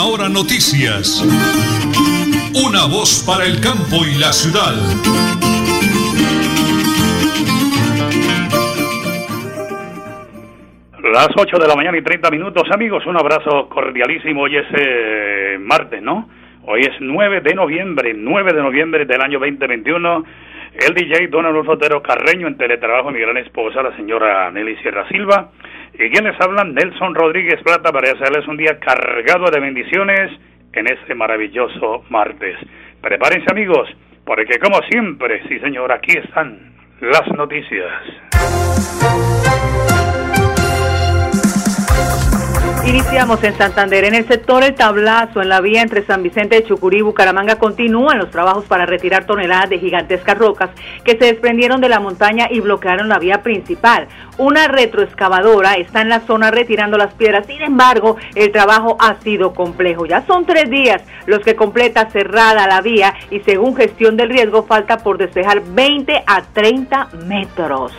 Última Hora Noticias. Una voz para el campo y la ciudad. Las 8 de la mañana y 30 minutos, amigos, un abrazo cordialísimo. Hoy es eh, martes, ¿no? Hoy es 9 de noviembre, 9 de noviembre del año 2021. El DJ Don Adolfo Otero Carreño en teletrabajo, mi gran esposa, la señora Nelly Sierra Silva. Y quienes hablan, Nelson Rodríguez Plata, para hacerles un día cargado de bendiciones en este maravilloso martes. Prepárense, amigos, porque como siempre, sí señor, aquí están las noticias. Iniciamos en Santander. En el sector El Tablazo, en la vía entre San Vicente de Chucurí y Bucaramanga, continúan los trabajos para retirar toneladas de gigantescas rocas que se desprendieron de la montaña y bloquearon la vía principal. Una retroexcavadora está en la zona retirando las piedras. Sin embargo, el trabajo ha sido complejo. Ya son tres días los que completa cerrada la vía y según gestión del riesgo falta por despejar 20 a 30 metros.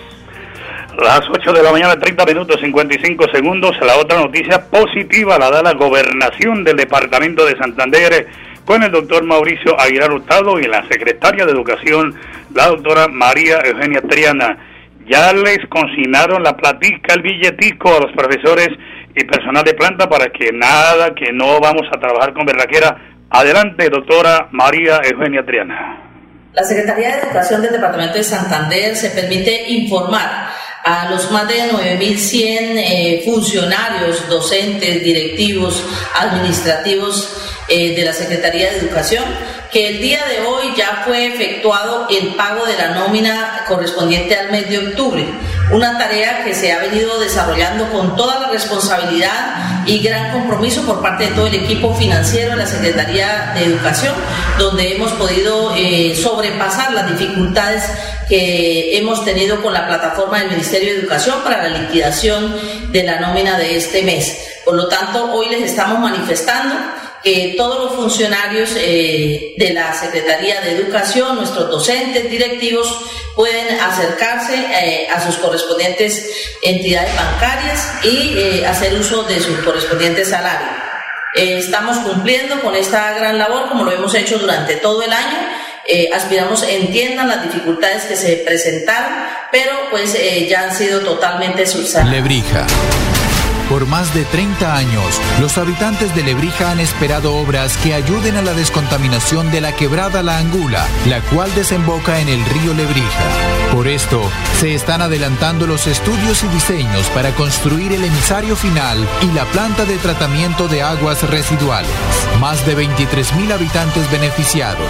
Las 8 de la mañana, 30 minutos 55 segundos. La otra noticia positiva la da la gobernación del departamento de Santander con el doctor Mauricio Aguilar Hurtado y la secretaria de Educación, la doctora María Eugenia Triana. Ya les consignaron la platica, el billetico a los profesores y personal de planta para que nada, que no vamos a trabajar con berraquera. Adelante, doctora María Eugenia Triana. La Secretaría de Educación del Departamento de Santander se permite informar a los más de 9.100 eh, funcionarios, docentes, directivos, administrativos eh, de la Secretaría de Educación, que el día de hoy ya fue efectuado el pago de la nómina correspondiente al mes de octubre una tarea que se ha venido desarrollando con toda la responsabilidad y gran compromiso por parte de todo el equipo financiero de la Secretaría de Educación, donde hemos podido eh, sobrepasar las dificultades que hemos tenido con la plataforma del Ministerio de Educación para la liquidación de la nómina de este mes. Por lo tanto, hoy les estamos manifestando que todos los funcionarios eh, de la Secretaría de Educación, nuestros docentes, directivos, pueden acercarse eh, a sus correspondientes entidades bancarias y eh, hacer uso de sus correspondientes salarios. estamos cumpliendo con esta gran labor como lo hemos hecho durante todo el año. aspiramos entiendan las dificultades que se presentaron, pero pues ya han sido totalmente subsanadas. Lebrija por más de 30 años, los habitantes de Lebrija han esperado obras que ayuden a la descontaminación de la quebrada La Angula, la cual desemboca en el río Lebrija. Por esto, se están adelantando los estudios y diseños para construir el emisario final y la planta de tratamiento de aguas residuales. Más de 23.000 habitantes beneficiados,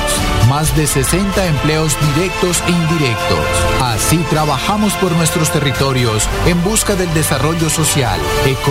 más de 60 empleos directos e indirectos. Así trabajamos por nuestros territorios en busca del desarrollo social, económico,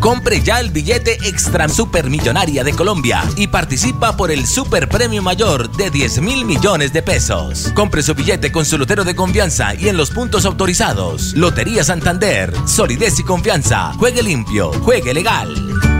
Compre ya el billete Extra Supermillonaria de Colombia y participa por el Super Premio Mayor de 10 mil millones de pesos. Compre su billete con su lotero de confianza y en los puntos autorizados. Lotería Santander, solidez y confianza. Juegue limpio, juegue legal.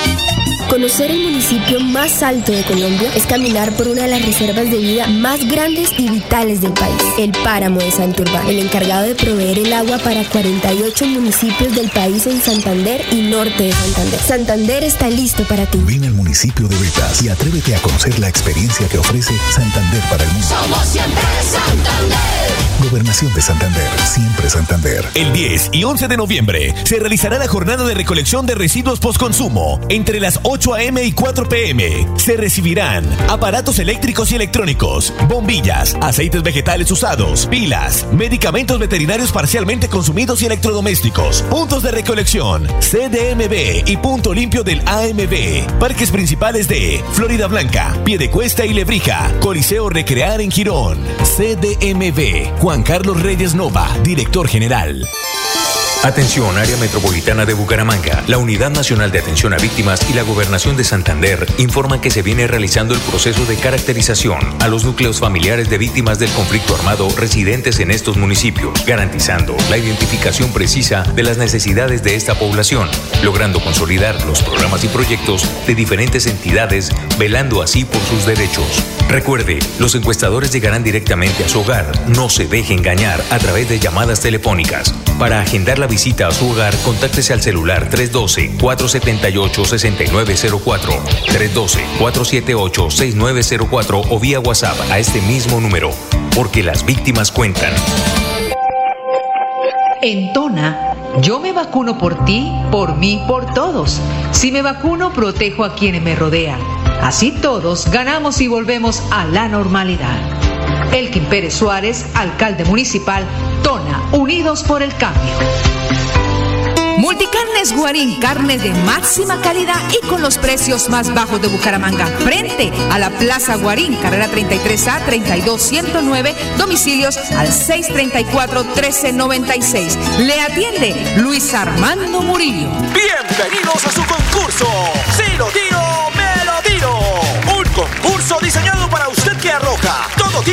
Conocer el municipio más alto de Colombia es caminar por una de las reservas de vida más grandes y vitales del país, el Páramo de Santurbán, el encargado de proveer el agua para 48 municipios del país en Santander y norte de Santander. Santander está listo para ti. Ven al municipio de Betas y atrévete a conocer la experiencia que ofrece Santander para el mundo. Somos siempre Santander. Gobernación de Santander, siempre Santander. El 10 y 11 de noviembre se realizará la jornada de recolección de residuos postconsumo entre las 8 8 a.m. y 4 p.m. Se recibirán aparatos eléctricos y electrónicos, bombillas, aceites vegetales usados, pilas, medicamentos veterinarios parcialmente consumidos y electrodomésticos, puntos de recolección, CDMB y punto limpio del AMB, parques principales de Florida Blanca, Piedecuesta y Lebrija, Coliseo Recrear en Girón, CDMB, Juan Carlos Reyes Nova, director general. Atención, área metropolitana de Bucaramanga. La Unidad Nacional de Atención a Víctimas y la Gobernación de Santander informan que se viene realizando el proceso de caracterización a los núcleos familiares de víctimas del conflicto armado residentes en estos municipios, garantizando la identificación precisa de las necesidades de esta población, logrando consolidar los programas y proyectos de diferentes entidades, velando así por sus derechos. Recuerde, los encuestadores llegarán directamente a su hogar. No se deje engañar a través de llamadas telefónicas. Para agendar la visita a su hogar, contáctese al celular 312-478-6904, 312-478-6904 o vía WhatsApp a este mismo número, porque las víctimas cuentan. En Tona, yo me vacuno por ti, por mí, por todos. Si me vacuno, protejo a quienes me rodean. Así todos ganamos y volvemos a la normalidad. Elkin Pérez Suárez, alcalde municipal, Tona, Unidos por el Cambio. Multicarnes Guarín, carne de máxima calidad y con los precios más bajos de Bucaramanga. Frente a la Plaza Guarín, carrera 33A 32109, domicilios al 634-1396. Le atiende Luis Armando Murillo. Bienvenidos a su concurso. Si lo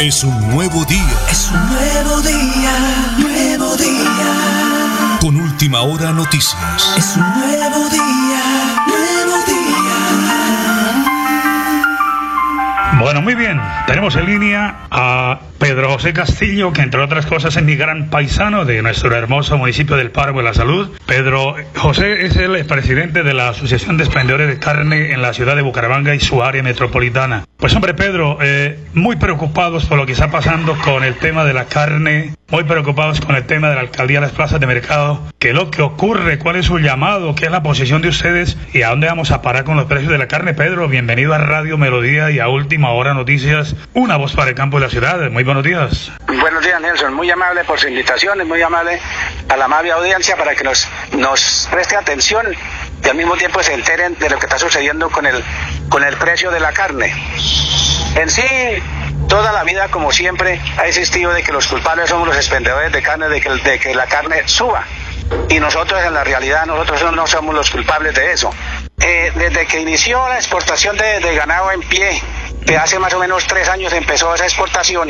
Es un nuevo día. Es un nuevo día, nuevo día. Con última hora noticias. Es un nuevo día, nuevo día. Bueno, muy bien. Tenemos en línea a Pedro José Castillo, que entre otras cosas es mi gran paisano de nuestro hermoso municipio del Páramo de la Salud. Pedro José es el presidente de la Asociación de Expendedores de Carne en la ciudad de Bucaramanga y su área metropolitana. Pues hombre, Pedro, eh, muy preocupados por lo que está pasando con el tema de la carne, muy preocupados con el tema de la alcaldía de las plazas de mercado. ¿Qué es lo que ocurre? ¿Cuál es su llamado? ¿Qué es la posición de ustedes? ¿Y a dónde vamos a parar con los precios de la carne? Pedro, bienvenido a Radio Melodía y a Última Hora Noticias, una voz para el campo de la ciudad. Muy buenos días. Buenos días, Nelson. Muy amable por su invitación muy amable a la amable audiencia para que nos, nos preste atención y al mismo tiempo se enteren de lo que está sucediendo con el, con el precio de la carne. En sí, toda la vida, como siempre, ha existido de que los culpables somos los expendedores de carne, de que, la carne suba. Y nosotros, en la realidad, nosotros no somos los culpables de eso. Eh, desde que inició la exportación de, ganado en pie, que hace más o menos tres años empezó esa exportación,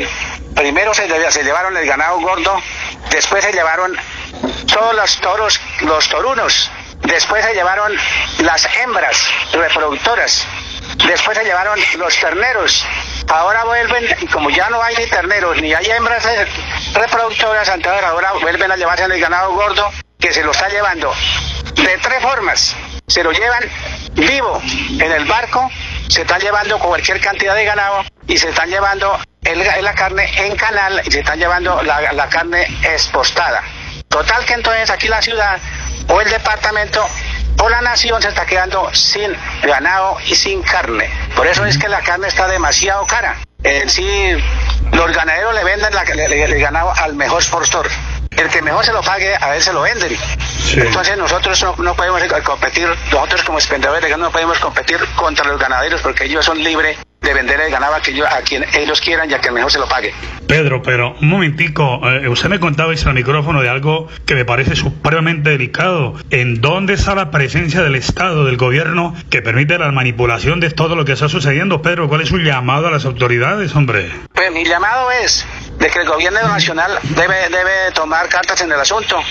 primero se llevaron el ganado gordo, después se llevaron todos los toros, los torunos, después se llevaron las hembras reproductoras, después se llevaron los terneros, ahora vuelven, y como ya no hay ni terneros ni hay hembras reproductoras, entonces ahora vuelven a llevarse el ganado gordo que se lo está llevando de tres formas. Se lo llevan vivo en el barco, se están llevando cualquier cantidad de ganado y se están llevando la carne en canal y se están llevando la, la carne expostada. Total que entonces aquí la ciudad o el departamento o la nación se está quedando sin ganado y sin carne. Por eso es que la carne está demasiado cara. En sí, los ganaderos le venden la, le, le, el ganado al mejor postor. El que mejor se lo pague, a él se lo venden. Sí. Entonces nosotros no, no, podemos competir, nosotros como expendedores de ganado no podemos competir contra los ganaderos porque ellos son libres de vender el ganado a, a quien ellos quieran y a quien mejor se lo pague. Pedro, pero un momentico, eh, usted me contaba al micrófono de algo que me parece supremamente delicado. ¿En dónde está la presencia del Estado, del gobierno, que permite la manipulación de todo lo que está sucediendo? Pedro, ¿cuál es su llamado a las autoridades, hombre? Pues mi llamado es de que el gobierno nacional debe, debe tomar cartas en el asunto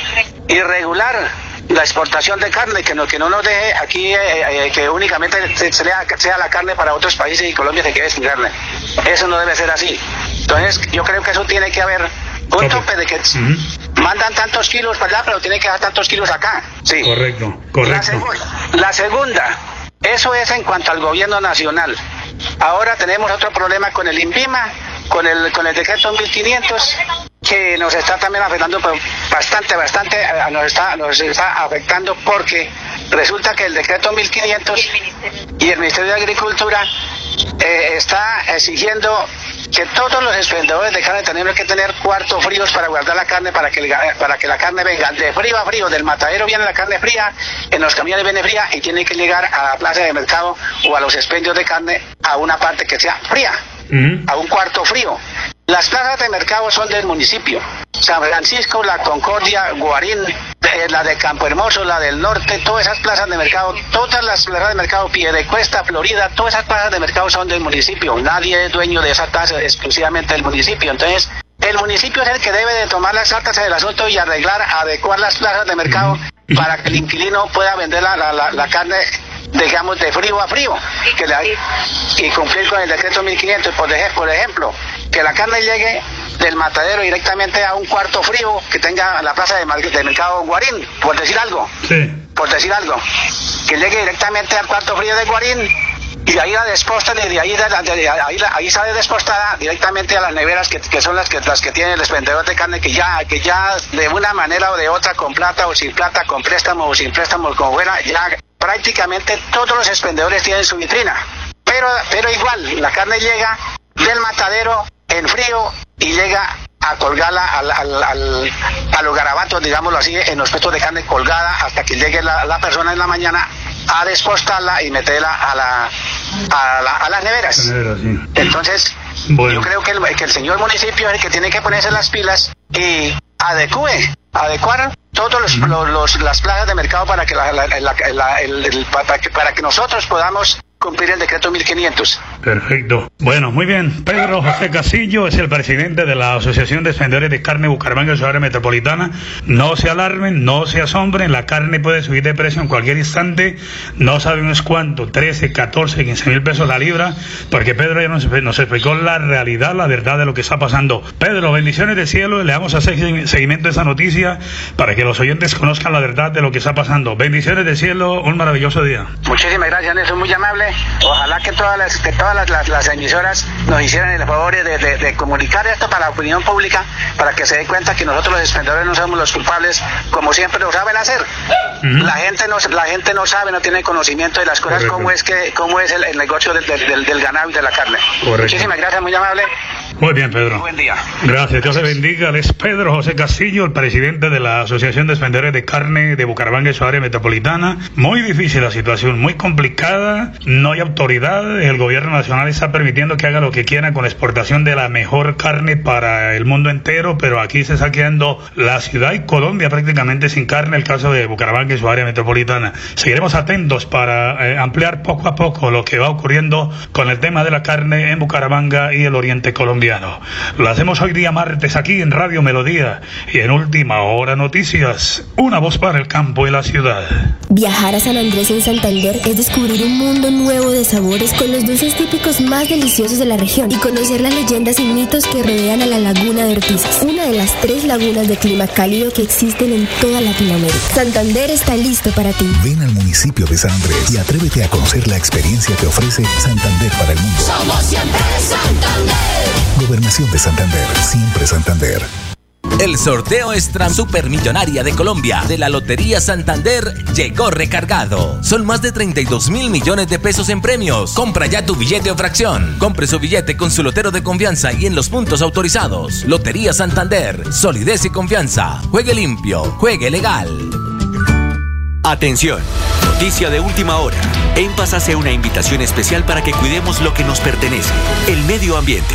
y regular la exportación de carne, que no, que no nos deje aquí eh, eh, que únicamente sea, sea, la carne para otros países y Colombia se quede sin carne. Eso no debe ser así. Entonces yo creo que eso tiene que haber un tope de que mandan tantos kilos para allá, pero tiene que dar tantos kilos acá. Sí. Correcto, correcto. La, la segunda, eso es en cuanto al gobierno nacional. Ahora tenemos otro problema con el INVIMA, con el, con el decreto 1500 que nos está también afectando bastante, bastante, eh, nos está, nos está afectando porque resulta que el decreto 1500 y el Ministerio. de Agricultura eh, está exigiendo que todos los expendedores de carne tenemos que tener cuartos fríos para guardar la carne para que, para que la carne venga de frío a frío, del matadero viene la carne fría, en los camiones viene fría y tiene que llegar a la plaza de mercado o a los expendios de carne a una parte que sea fría, a un cuarto frío. Las plazas de mercado son del municipio. San Francisco, La Concordia, Guarín, eh, la de Campo Hermoso, la del norte, todas esas plazas de mercado, todas las plazas de mercado, Piedecuesta, Florida, todas esas plazas de mercado son del municipio. Nadie es dueño de esas plazas, exclusivamente del municipio. Entonces, el municipio es el que debe de tomar las cartas del asunto y arreglar, adecuar las plazas de mercado para que el inquilino pueda vender la, la, la carne digamos, de frío a frío, que y cumplir con el decreto 1500, por, por ejemplo, que la carne llegue del matadero directamente a un cuarto frío que tenga la plaza de, mercado Guarín, por decir algo. Por decir algo. Que llegue directamente al cuarto frío de Guarín y de ahí la despostan y de ahí, ahí, ahí, sale despostada directamente a las neveras que, que, son las que las que tienen el expendedor de carne que ya que ya de una manera o de otra con plata o sin plata con préstamo o sin préstamo como fuera ya prácticamente todos los expendedores tienen su vitrina. Pero pero igual la carne llega del matadero en frío y llega a colgarla al, al, al, a los garabatos, digámoslo así, en los puestos de carne colgada hasta que llegue la, la persona en la mañana a despostarla y meterla a, la, a, la, a las neveras. Entonces, yo creo que el, que el señor municipio es el que tiene que ponerse las pilas y adecue, adecuar todos los, los, las plazas de mercado para que, la, el, para que, para que nosotros podamos cumplir el decreto 1500. Perfecto. Bueno, muy bien. Pedro José Casillo es el presidente de la Asociación de Expendedores de Carne Bucaramanga, ciudad metropolitana. No se alarmen, no se asombren, la carne puede subir de precio en cualquier instante. No sabemos cuánto, 13, 14, 15 mil pesos la libra, porque Pedro ya nos, nos explicó la realidad, la verdad de lo que está pasando. Pedro, bendiciones del cielo, le damos a hacer seguimiento a esa noticia para que los oyentes conozcan la verdad de lo que está pasando. Bendiciones del cielo, un maravilloso día. Muchísimas gracias, Nelson, muy amable. Ojalá que todas las, que todas las, las, emisoras nos hicieran el favor de, de, comunicar esto para la opinión pública, para que se dé cuenta que nosotros los expendedores no somos los culpables, como siempre lo saben hacer. La gente no la gente no sabe, no tiene conocimiento de las cosas, cómo es que cómo es el, negocio del, del, del, ganado y de la carne. Muchísimas gracias, muy amable. Muy bien, Pedro. Buen día. Gracias, Dios te bendiga. Es Pedro José Castillo, el presidente de la Asociación de Expendedores de Carne de Bucaramanga y su área metropolitana. Muy difícil la situación, muy complicada. No hay autoridad. El gobierno nacional está permitiendo que haga lo que quiera con la exportación de la mejor carne para el mundo entero, pero aquí se está quedando la ciudad y Colombia prácticamente sin carne, el caso de Bucaramanga y su área metropolitana. Seguiremos atentos para eh, ampliar poco a poco lo que va ocurriendo con el tema de la carne en Bucaramanga y el oriente colombiano. Lo hacemos hoy día martes aquí en Radio Melodía y en Última Hora Noticias, una voz para el campo y la ciudad. Viajar a San Andrés en Santander es descubrir un mundo nuevo de sabores con los dulces típicos más deliciosos de la región y conocer las leyendas y mitos que rodean a la laguna de Ortizas, una de las tres lagunas de clima cálido que existen en toda Latinoamérica. Santander está listo para ti. Ven al municipio de San Andrés y atrévete a conocer la experiencia que ofrece Santander para el mundo. Somos siempre Santander. Gobernación de Santander, siempre Santander. El sorteo extra supermillonaria de Colombia de la Lotería Santander llegó recargado. Son más de 32 mil millones de pesos en premios. Compra ya tu billete o fracción. Compre su billete con su lotero de confianza y en los puntos autorizados. Lotería Santander, solidez y confianza. Juegue limpio, juegue legal. Atención, noticia de última hora. En Paz hace una invitación especial para que cuidemos lo que nos pertenece, el medio ambiente.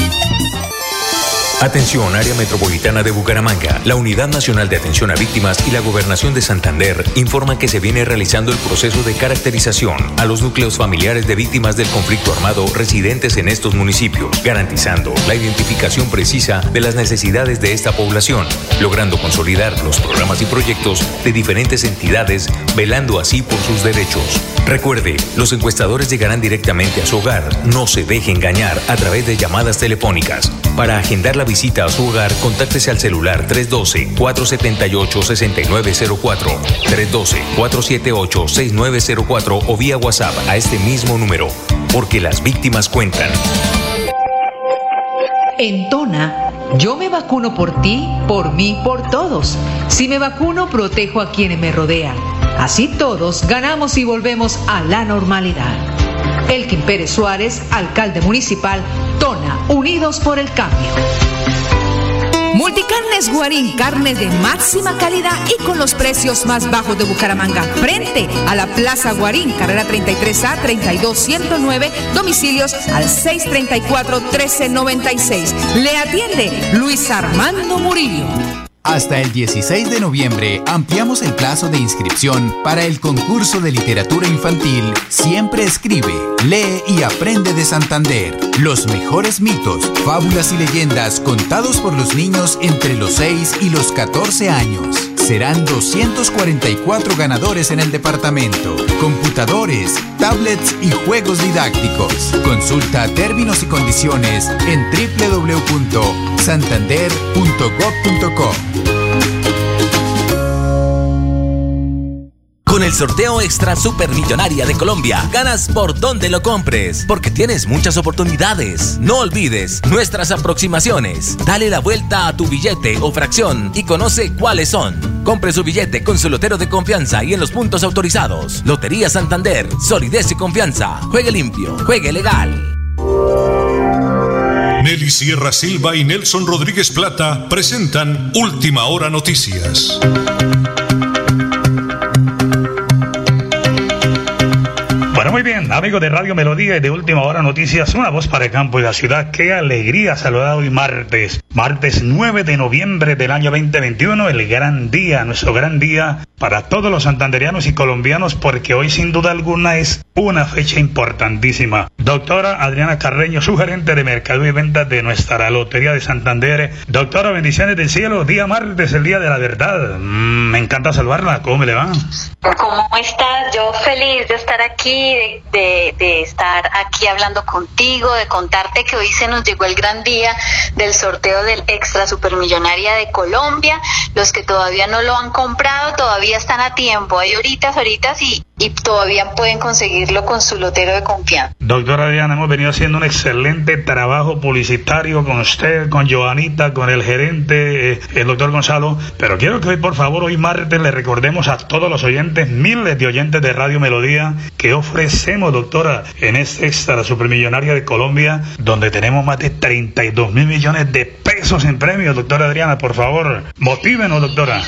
Atención, área metropolitana de Bucaramanga. La Unidad Nacional de Atención a Víctimas y la Gobernación de Santander informan que se viene realizando el proceso de caracterización a los núcleos familiares de víctimas del conflicto armado residentes en estos municipios, garantizando la identificación precisa de las necesidades de esta población, logrando consolidar los programas y proyectos de diferentes entidades, velando así por sus derechos. Recuerde, los encuestadores llegarán directamente a su hogar. No se deje engañar a través de llamadas telefónicas. Para agendar la visita a su hogar, contáctese al celular 312-478-6904, 312-478-6904 o vía WhatsApp a este mismo número, porque las víctimas cuentan. En Tona, yo me vacuno por ti, por mí, por todos. Si me vacuno, protejo a quienes me rodean. Así todos ganamos y volvemos a la normalidad. Elkin Pérez Suárez, alcalde municipal, Tona, Unidos por el Cambio. Multicarnes Guarín, carne de máxima calidad y con los precios más bajos de Bucaramanga. Frente a la Plaza Guarín, carrera 33A 32109, domicilios al 634-1396. Le atiende Luis Armando Murillo. Hasta el 16 de noviembre ampliamos el plazo de inscripción para el concurso de literatura infantil Siempre escribe, lee y aprende de Santander. Los mejores mitos, fábulas y leyendas contados por los niños entre los 6 y los 14 años. Serán 244 ganadores en el departamento. Computadores, tablets y juegos didácticos. Consulta términos y condiciones en www.santander.gov.co. Con el sorteo extra supermillonaria de Colombia, ganas por donde lo compres, porque tienes muchas oportunidades. No olvides nuestras aproximaciones. Dale la vuelta a tu billete o fracción y conoce cuáles son. Compre su billete con su lotero de confianza y en los puntos autorizados. Lotería Santander, solidez y confianza. Juegue limpio, juegue legal. Nelly Sierra Silva y Nelson Rodríguez Plata presentan Última Hora Noticias. Amigos de Radio Melodía y de Última Hora Noticias, una voz para el campo y la ciudad. Qué alegría saludar hoy martes, martes 9 de noviembre del año 2021, el gran día, nuestro gran día para todos los santanderianos y colombianos, porque hoy sin duda alguna es una fecha importantísima. Doctora Adriana Carreño, su gerente de mercado y ventas de nuestra Lotería de Santander. Doctora, bendiciones del cielo, día martes, el día de la verdad. Mm, me encanta saludarla, ¿cómo le va? ¿Cómo estás? Yo feliz de estar aquí, de, de, estar aquí hablando contigo, de contarte que hoy se nos llegó el gran día del sorteo del Extra Supermillonaria de Colombia. Los que todavía no lo han comprado, todavía están a tiempo. Hay horitas, horitas y, y todavía pueden conseguirlo con su lotero de confianza. Doctora Diana, hemos venido haciendo un excelente trabajo publicitario con usted, con Joanita, con el gerente, eh, el doctor Gonzalo, pero quiero que hoy, por favor, hoy martes le recordemos a todos los oyentes, miles de oyentes de Radio Melodía, que ofrecemos, doctora, en este extra supermillonaria de Colombia, donde tenemos más de 32 mil millones de pesos en premios, doctora Adriana, por favor, motívenos, doctora.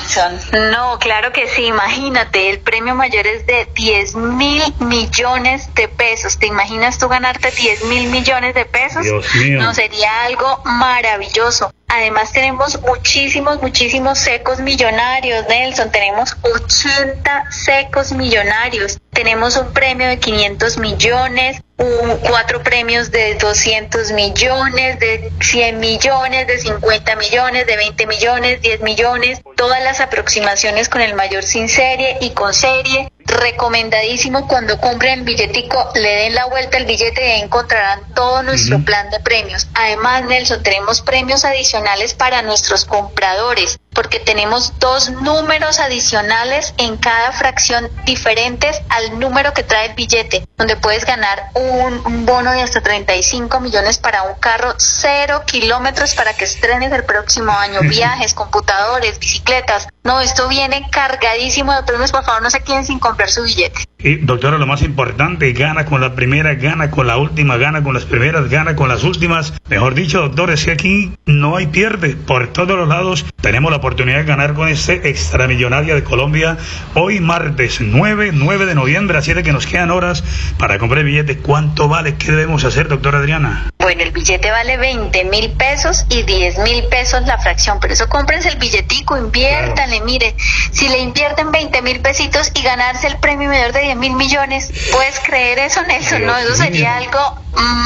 No, claro que sí, imagínate, el premio mayor es de 10 mil millones de pesos. ¿Te imaginas tú ganarte 10 mil millones de pesos? Dios mío. No, sería algo maravilloso. Además tenemos muchísimos, muchísimos secos millonarios, Nelson. Tenemos 80 secos millonarios. Tenemos un premio de 500 millones, un, cuatro premios de 200 millones, de 100 millones, de 50 millones, de 20 millones, 10 millones. Todas las aproximaciones con el mayor sin serie y con serie. Recomendadísimo cuando compren el billetico, le den la vuelta al billete y encontrarán todo nuestro plan de premios. Además, Nelson, tenemos premios adicionales para nuestros compradores porque tenemos dos números adicionales en cada fracción diferentes al número que trae el billete, donde puedes ganar un, un bono de hasta 35 millones para un carro, cero kilómetros para que estrenes el próximo año, viajes, computadores, bicicletas. No, esto viene cargadísimo de premios, por favor, no se queden sin comprar su billete. Y doctora, lo más importante, gana con la primera, gana con la última, gana con las primeras, gana con las últimas. Mejor dicho, doctor, es que aquí no hay pierde. Por todos los lados tenemos la oportunidad de ganar con este extramillonaria de Colombia. Hoy martes 9, 9 de noviembre, así de que nos quedan horas para comprar el billete. ¿Cuánto vale? ¿Qué debemos hacer, doctora Adriana? Bueno, el billete vale 20 mil pesos y 10 mil pesos la fracción. Por eso cómprense el billetico, inviértanle. Mire, si le invierten 20 mil pesitos y ganarse el premio mayor de 10 mil millones, ¿puedes creer eso, Nelson? no, eso sería algo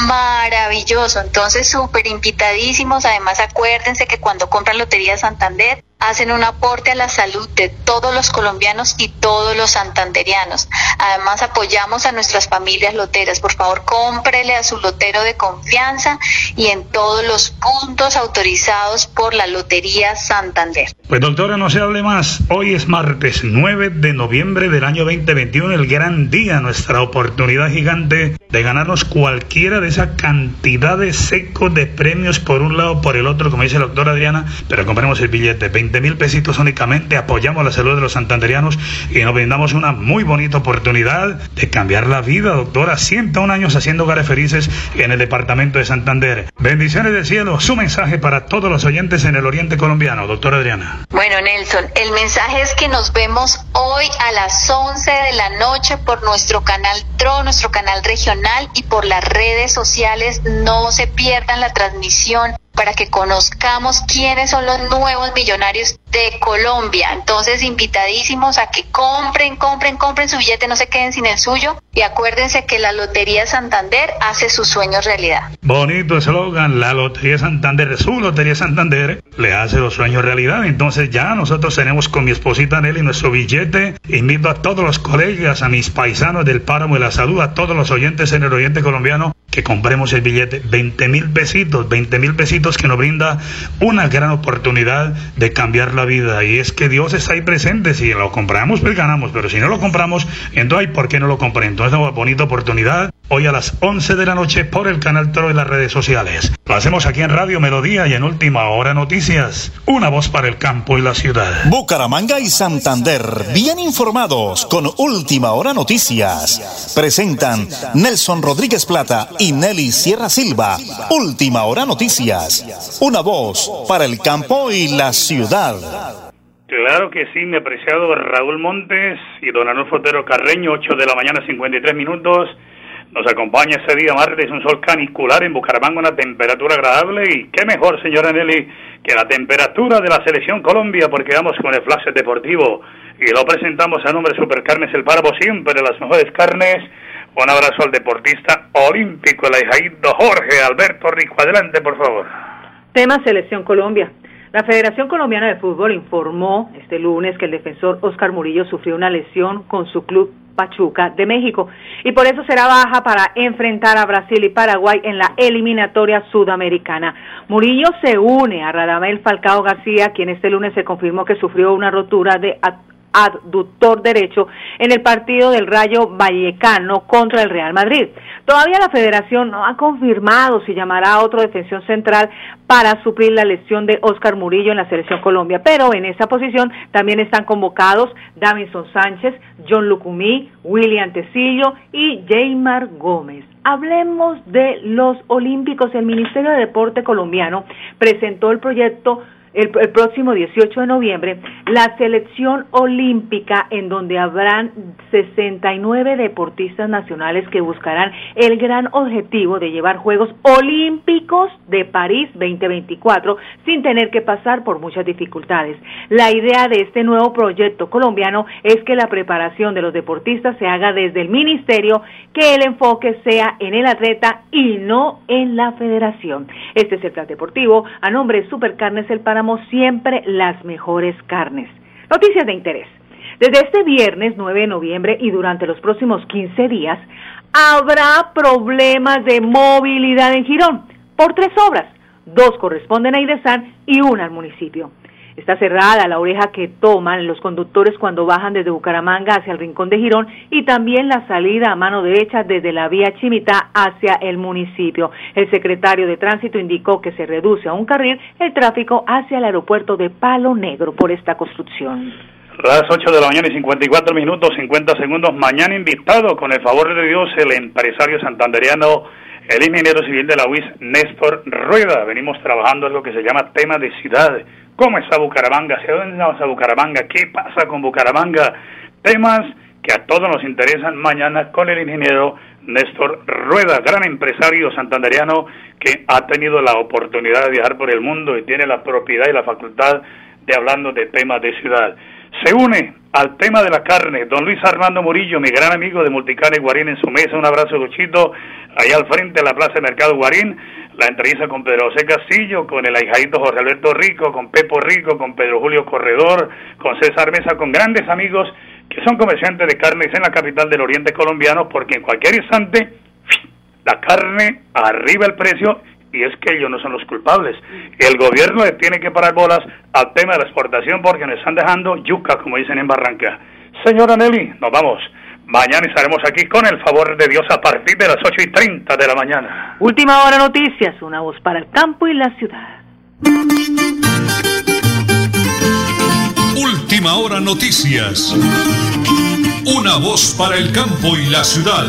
maravilloso. Entonces, súper invitadísimos. Además, acuérdense que cuando compran Lotería Santander, hacen un aporte a la salud de todos los colombianos y todos los santanderianos. Además, apoyamos a nuestras familias loteras. Por favor, cómprele a su lotero de confianza y en todos los puntos autorizados por la Lotería Santander. Pues doctora, no se hable más. Hoy es martes 9 de noviembre del año 2021, el gran día, nuestra oportunidad gigante de ganarnos cualquiera de esa cantidad de secos de premios por un lado, por el otro, como dice la doctora Adriana, pero compremos el billete, 20 mil pesitos únicamente, apoyamos la salud de los santanderianos y nos brindamos una muy bonita oportunidad de cambiar la vida, doctora, 101 años haciendo hogares felices en el departamento de Santander. Bendiciones del cielo, su mensaje para todos los oyentes en el oriente colombiano, doctora Adriana. Bueno, Nelson, el mensaje es que nos vemos hoy a las 11 de la noche por nuestro canal TRO, nuestro canal regional y por las redes sociales. No se pierdan la transmisión para que conozcamos quiénes son los nuevos millonarios de Colombia. Entonces, invitadísimos a que compren, compren, compren su billete, no se queden sin el suyo. Y acuérdense que la Lotería Santander hace sus sueños realidad. Bonito eslogan, la Lotería Santander, su Lotería Santander, le hace los sueños realidad. Entonces ya nosotros tenemos con mi esposita Nelly nuestro billete. Invito a todos los colegas, a mis paisanos del Páramo y la Salud, a todos los oyentes en el Oriente Colombiano, que compremos el billete. 20 mil pesitos, 20 mil pesitos que nos brinda una gran oportunidad de cambiar la vida. Y es que Dios está ahí presente. Si lo compramos, pues ganamos. Pero si no lo compramos, entonces, ¿por qué no lo compré? Entonces, una bonita oportunidad hoy a las 11 de la noche por el canal Toro y las redes sociales. Lo hacemos aquí en Radio Melodía y en Última Hora Noticias. Una voz para el campo y la ciudad. Bucaramanga y Santander, bien informados con Última Hora Noticias. Presentan Nelson Rodríguez Plata y Nelly Sierra Silva. Última Hora Noticias. Una voz para el campo y la ciudad. Claro que sí, mi apreciado Raúl Montes y don Arnulfo Otero Carreño, 8 de la mañana, 53 minutos. Nos acompaña este día martes un sol canicular en Bucaramanga, una temperatura agradable y qué mejor, señora Nelly, que la temperatura de la selección Colombia, porque vamos con el flash deportivo y lo presentamos a nombre de Supercarnes El Páramo, siempre las mejores carnes. Un abrazo al deportista olímpico, el ahijaído Jorge Alberto Rico. Adelante, por favor. Tema Selección Colombia. La Federación Colombiana de Fútbol informó este lunes que el defensor Oscar Murillo sufrió una lesión con su club Pachuca de México y por eso será baja para enfrentar a Brasil y Paraguay en la eliminatoria sudamericana. Murillo se une a Radamel Falcao García, quien este lunes se confirmó que sufrió una rotura de aductor derecho en el partido del Rayo Vallecano contra el Real Madrid. Todavía la federación no ha confirmado si llamará a otro defensor central para suplir la lesión de Oscar Murillo en la selección Colombia, pero en esa posición también están convocados Davinson Sánchez, John Lucumí, William Tecillo y Jaymar Gómez. Hablemos de los Olímpicos. El Ministerio de Deporte colombiano presentó el proyecto el, próximo 18 de noviembre la selección olímpica en donde habrán 69 deportistas nacionales que buscarán el gran objetivo de llevar Juegos Olímpicos de París 2024 sin tener que pasar por muchas dificultades. La idea de este nuevo proyecto colombiano es que la preparación de los deportistas se haga desde el ministerio, que el enfoque sea en el atleta y no en la federación. Este es el plan deportivo a nombre de Supercarnes El Siempre las mejores carnes. Noticias de interés. Desde este viernes 9 de noviembre y durante los próximos 15 días habrá problemas de movilidad en Girón por tres obras. Dos corresponden a IDESAN y una al municipio. Está cerrada la oreja que toman los conductores cuando bajan desde Bucaramanga hacia el Rincón de Girón y también la salida a mano derecha desde la vía Chimita hacia el municipio. El secretario de Tránsito indicó que se reduce a un carril el tráfico hacia el aeropuerto de Palo Negro por esta construcción. Las 8 de la mañana y 54 minutos, 50 segundos. Mañana invitado, con el favor de Dios, el empresario santanderiano, el ingeniero civil de la UIS, Néstor Rueda. Venimos trabajando en lo que se llama tema de ciudad ¿Cómo está Bucaramanga? ¿Hacia dónde vamos a Bucaramanga? ¿Qué pasa con Bucaramanga? Temas que a todos nos interesan mañana con el ingeniero Néstor Rueda, gran empresario santanderiano que ha tenido la oportunidad de viajar por el mundo y tiene la propiedad y la facultad de hablando de temas de ciudad. Se une al tema de la carne, don Luis Armando Murillo, mi gran amigo de Multicarne Guarín en su mesa, un abrazo Luchito, allá al frente de la Plaza de Mercado Guarín, la entrevista con Pedro José Castillo, con el ahijadito José Alberto Rico, con Pepo Rico, con Pedro Julio Corredor, con César Mesa, con grandes amigos que son comerciantes de carnes en la capital del oriente colombiano, porque en cualquier instante la carne arriba el precio y es que ellos no son los culpables. El gobierno tiene que parar bolas al tema de la exportación porque nos están dejando yuca, como dicen en Barranca. Señora Nelly, nos vamos. Mañana estaremos aquí con el favor de Dios a partir de las 8 y 30 de la mañana. Última hora noticias, una voz para el campo y la ciudad. Última hora noticias. Una voz para el campo y la ciudad.